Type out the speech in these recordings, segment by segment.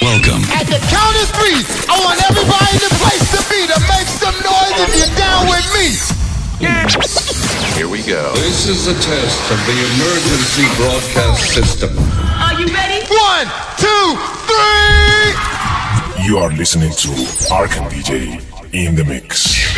Welcome. At the count of three, I want everybody in the place to be to make some noise if you're down with me. Here we go. This is a test of the emergency broadcast system. Are you ready? One, two, three. You are listening to Arkan DJ in the mix.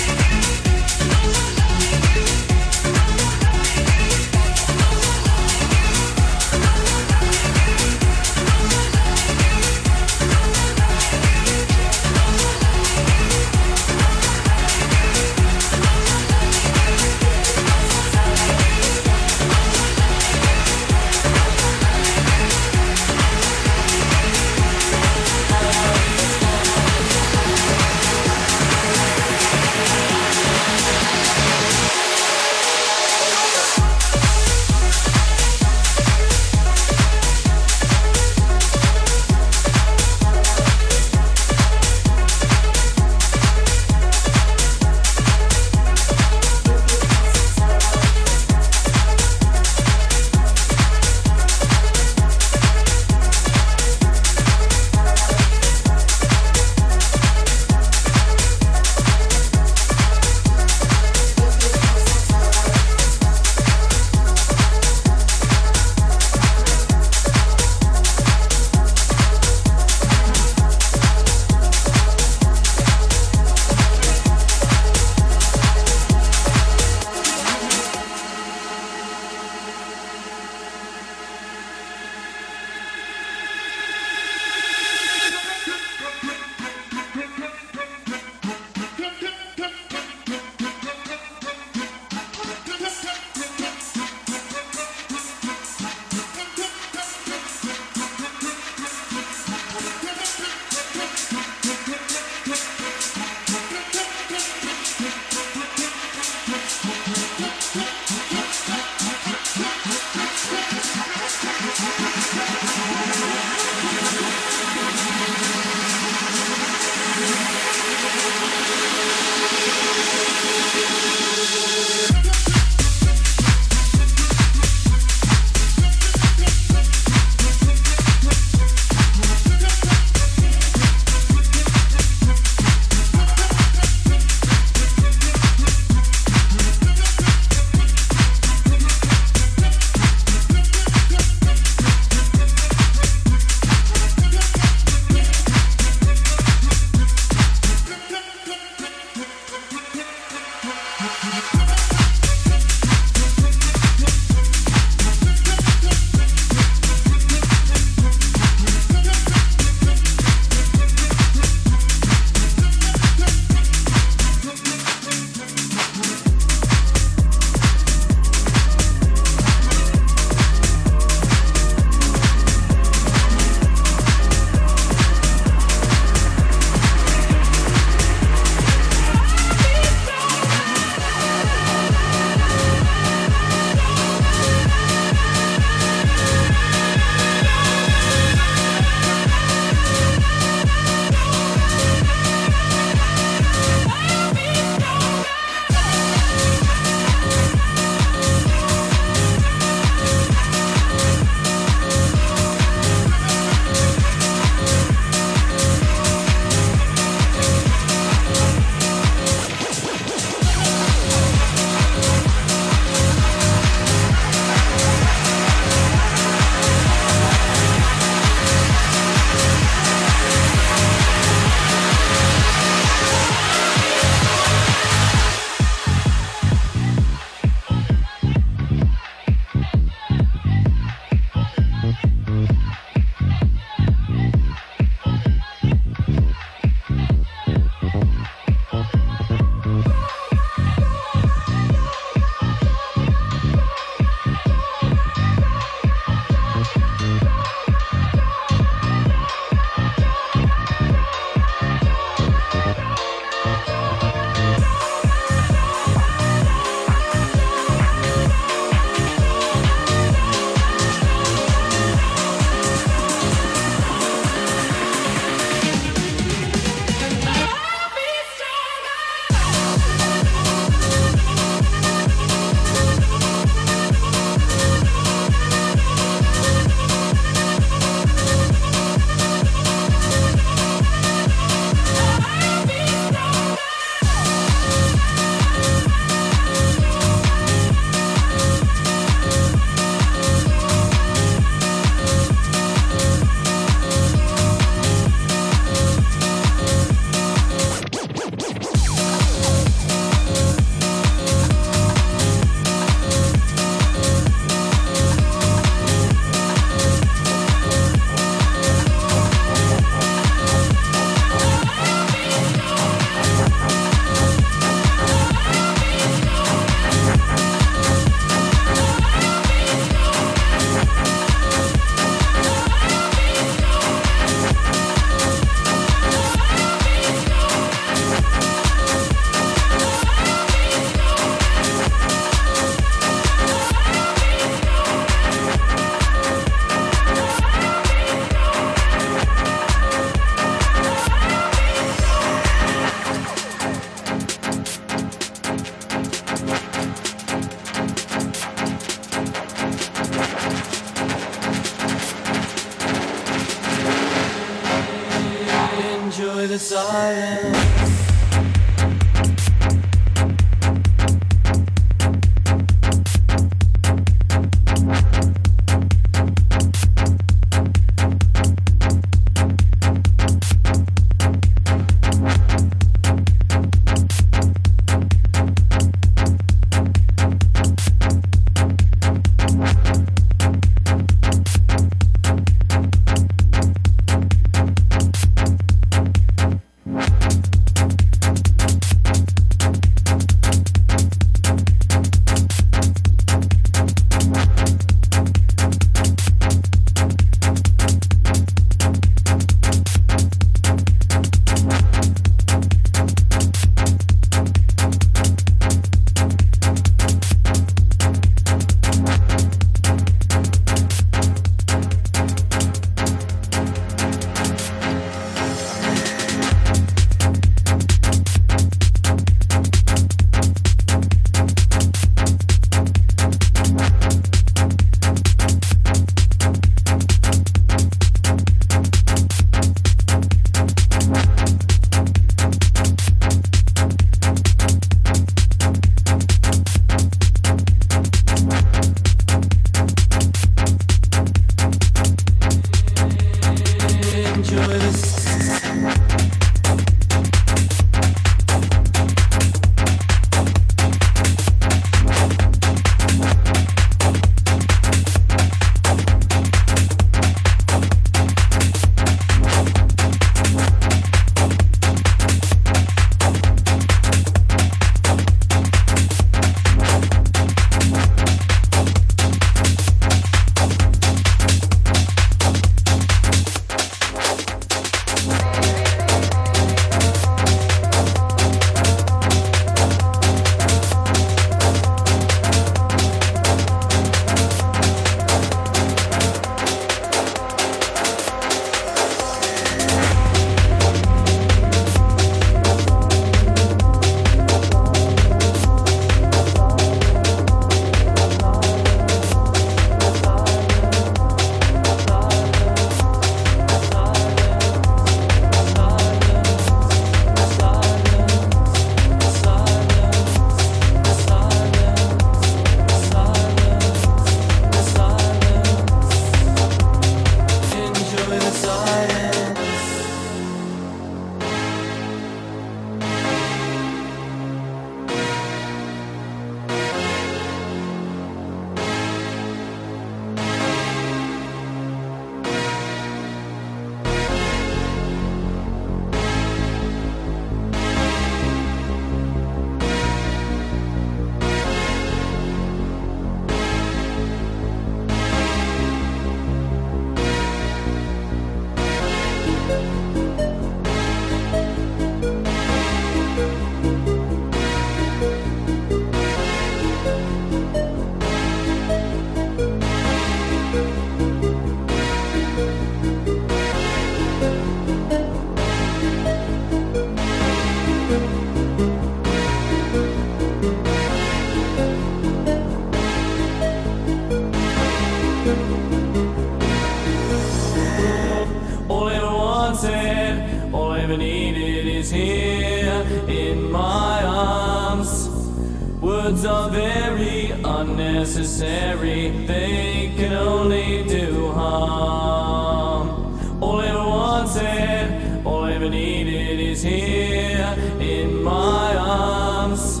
needed is here in my arms.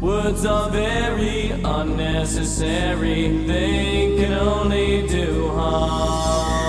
Words are very unnecessary, they can only do harm.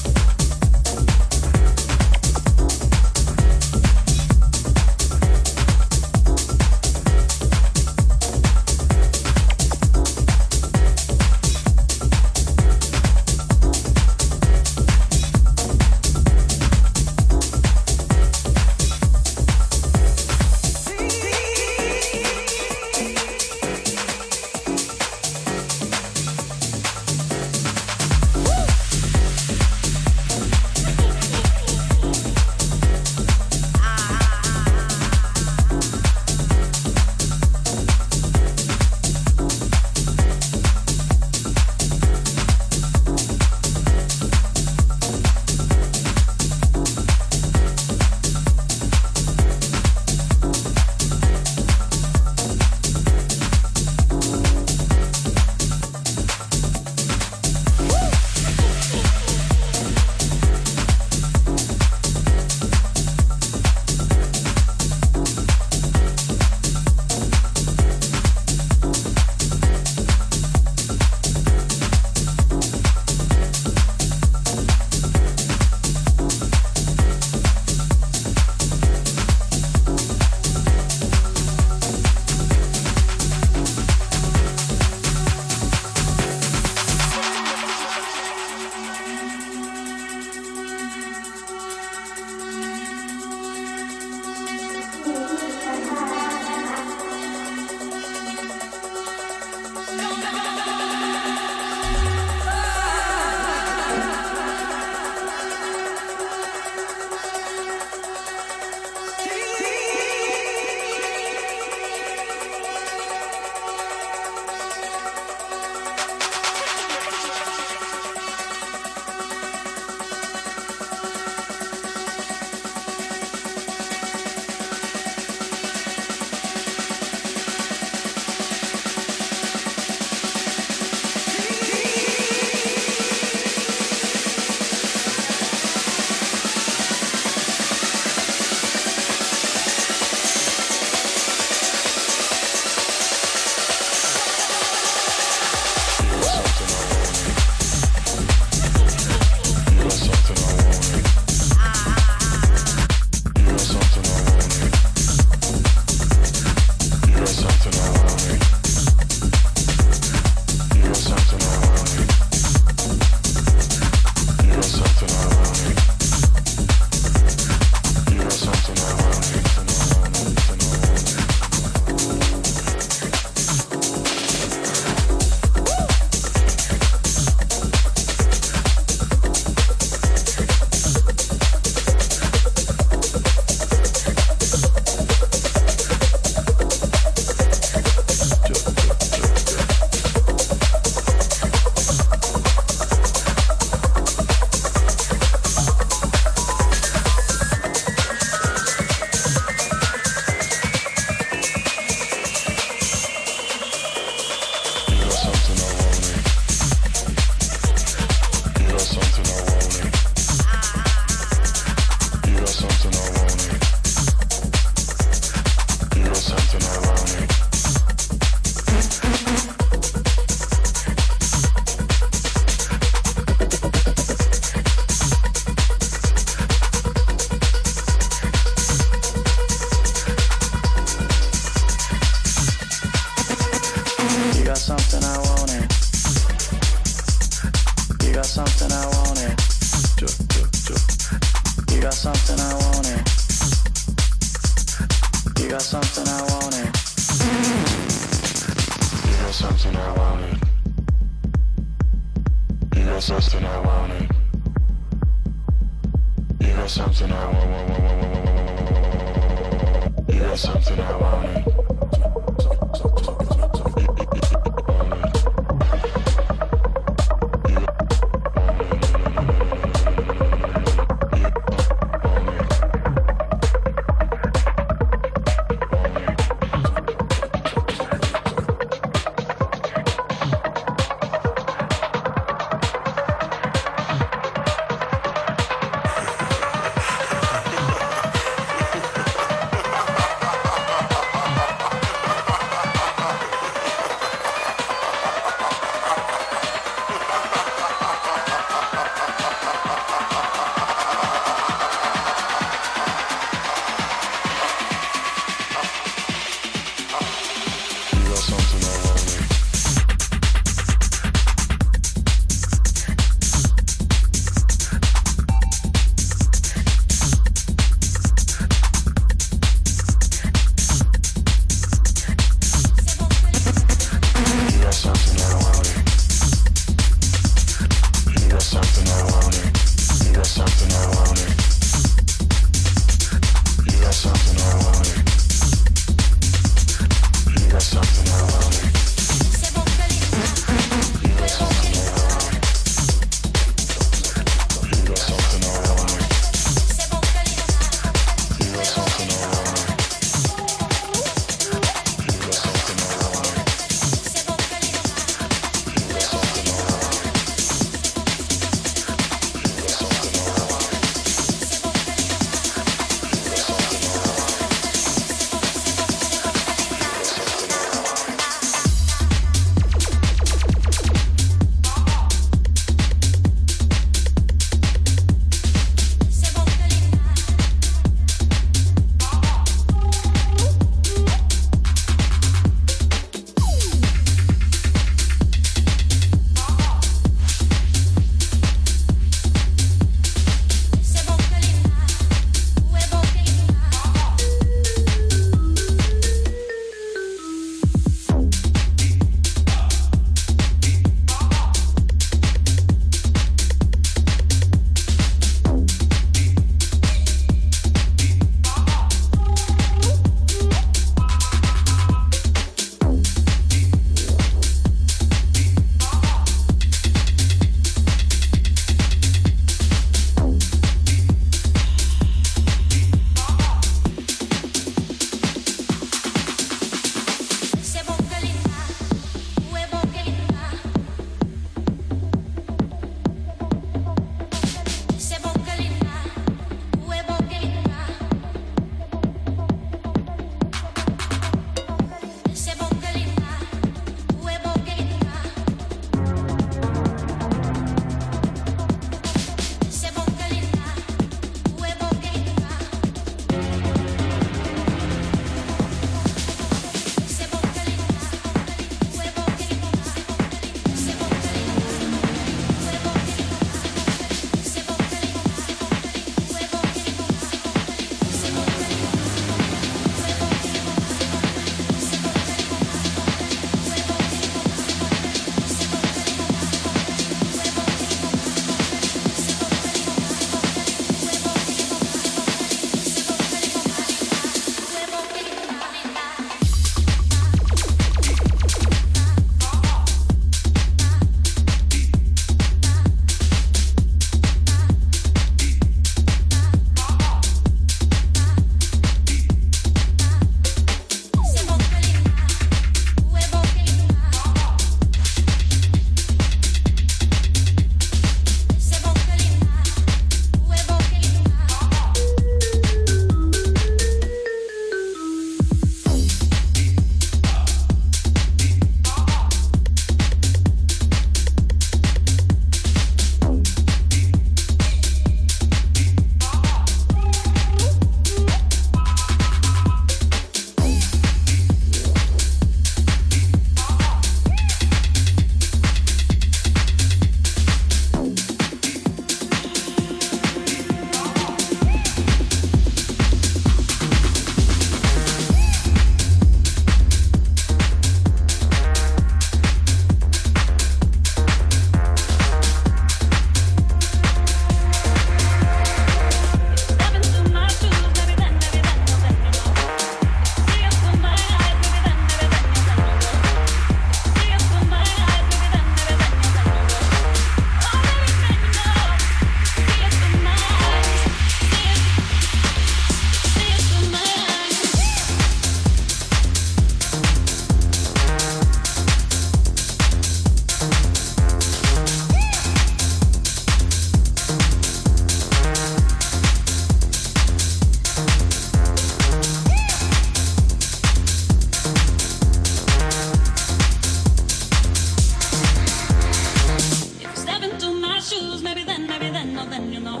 then you know.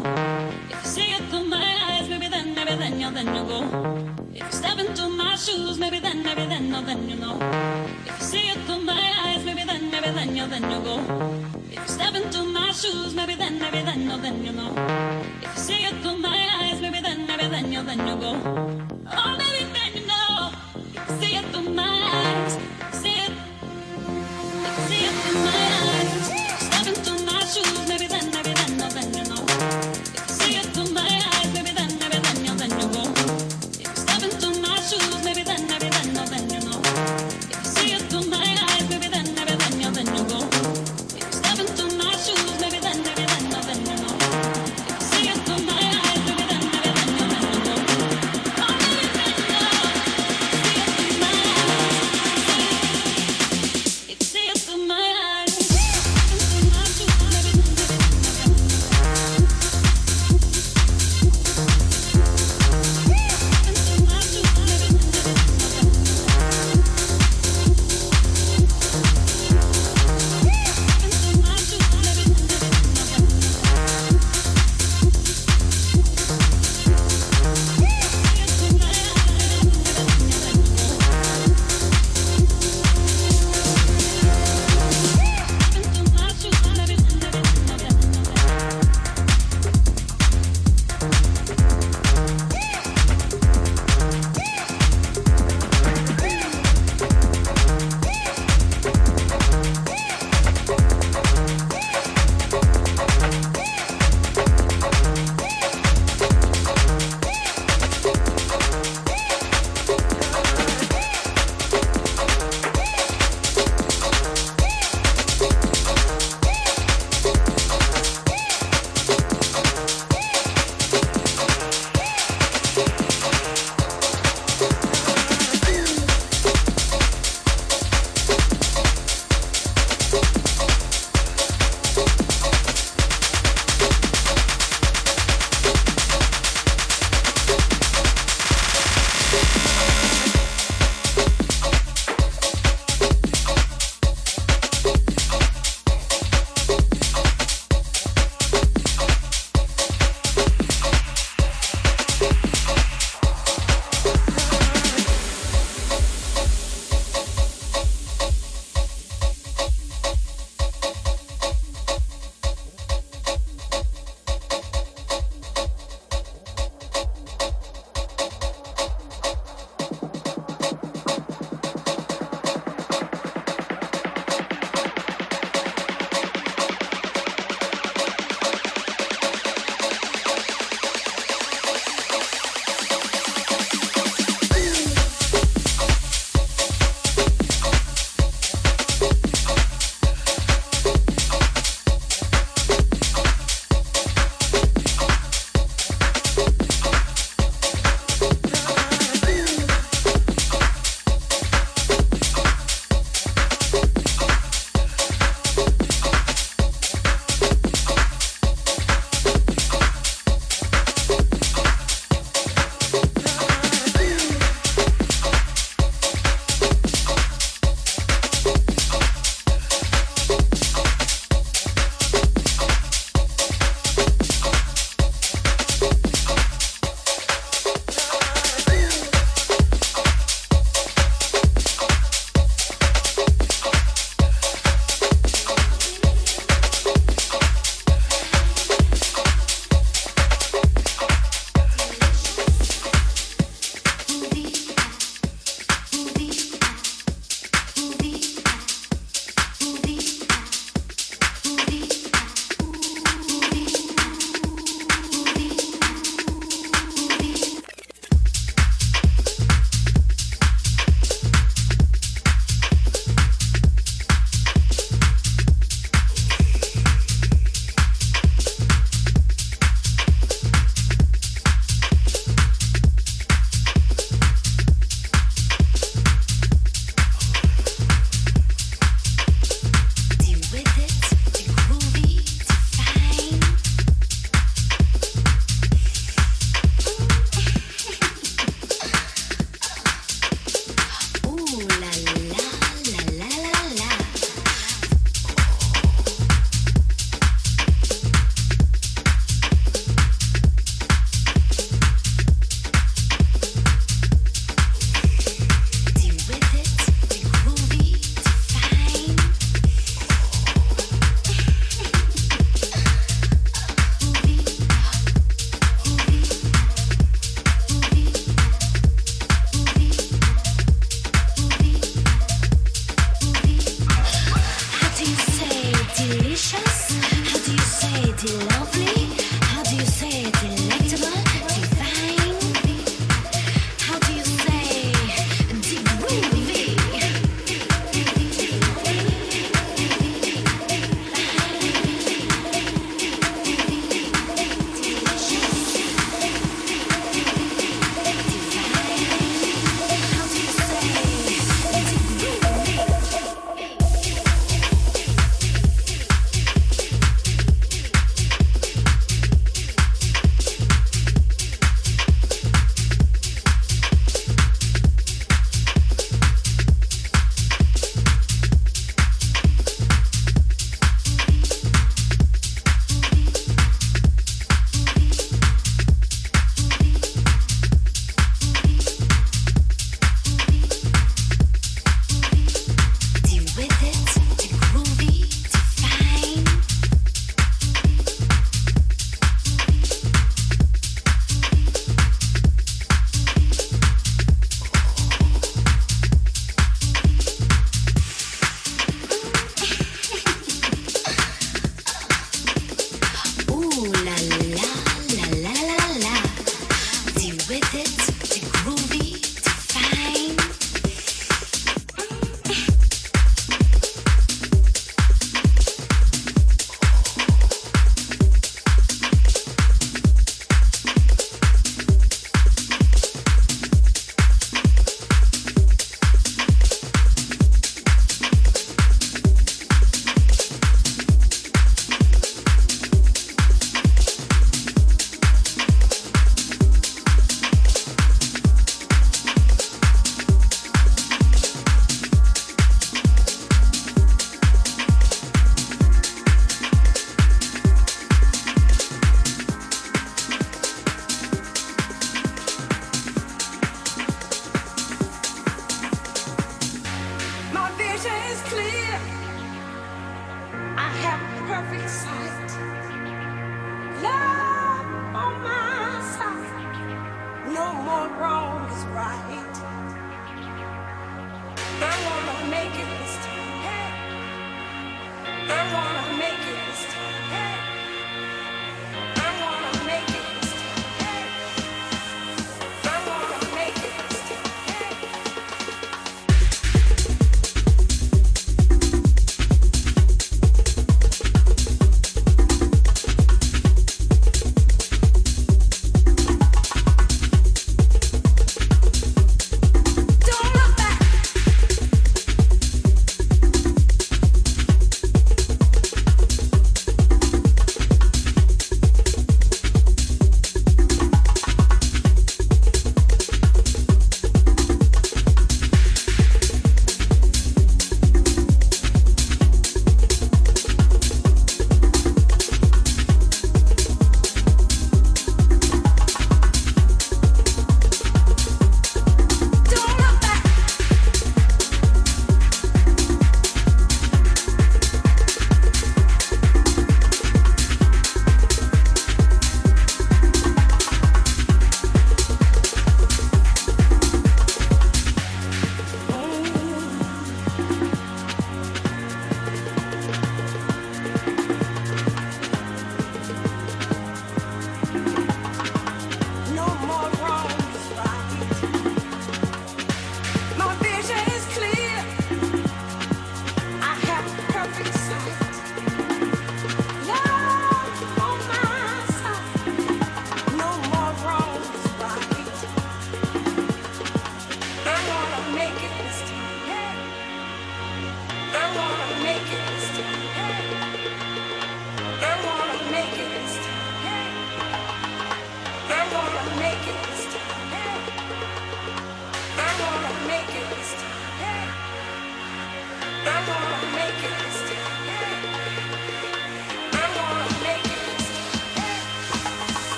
If you see it through my eyes, maybe then, maybe then you, then you go. If you step into my shoes, maybe then, maybe then, no, then you know. If you see it through my eyes, maybe then, maybe then you, then you go. If you step into my shoes, maybe then, maybe then, no, then you know. If you see it through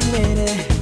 We are.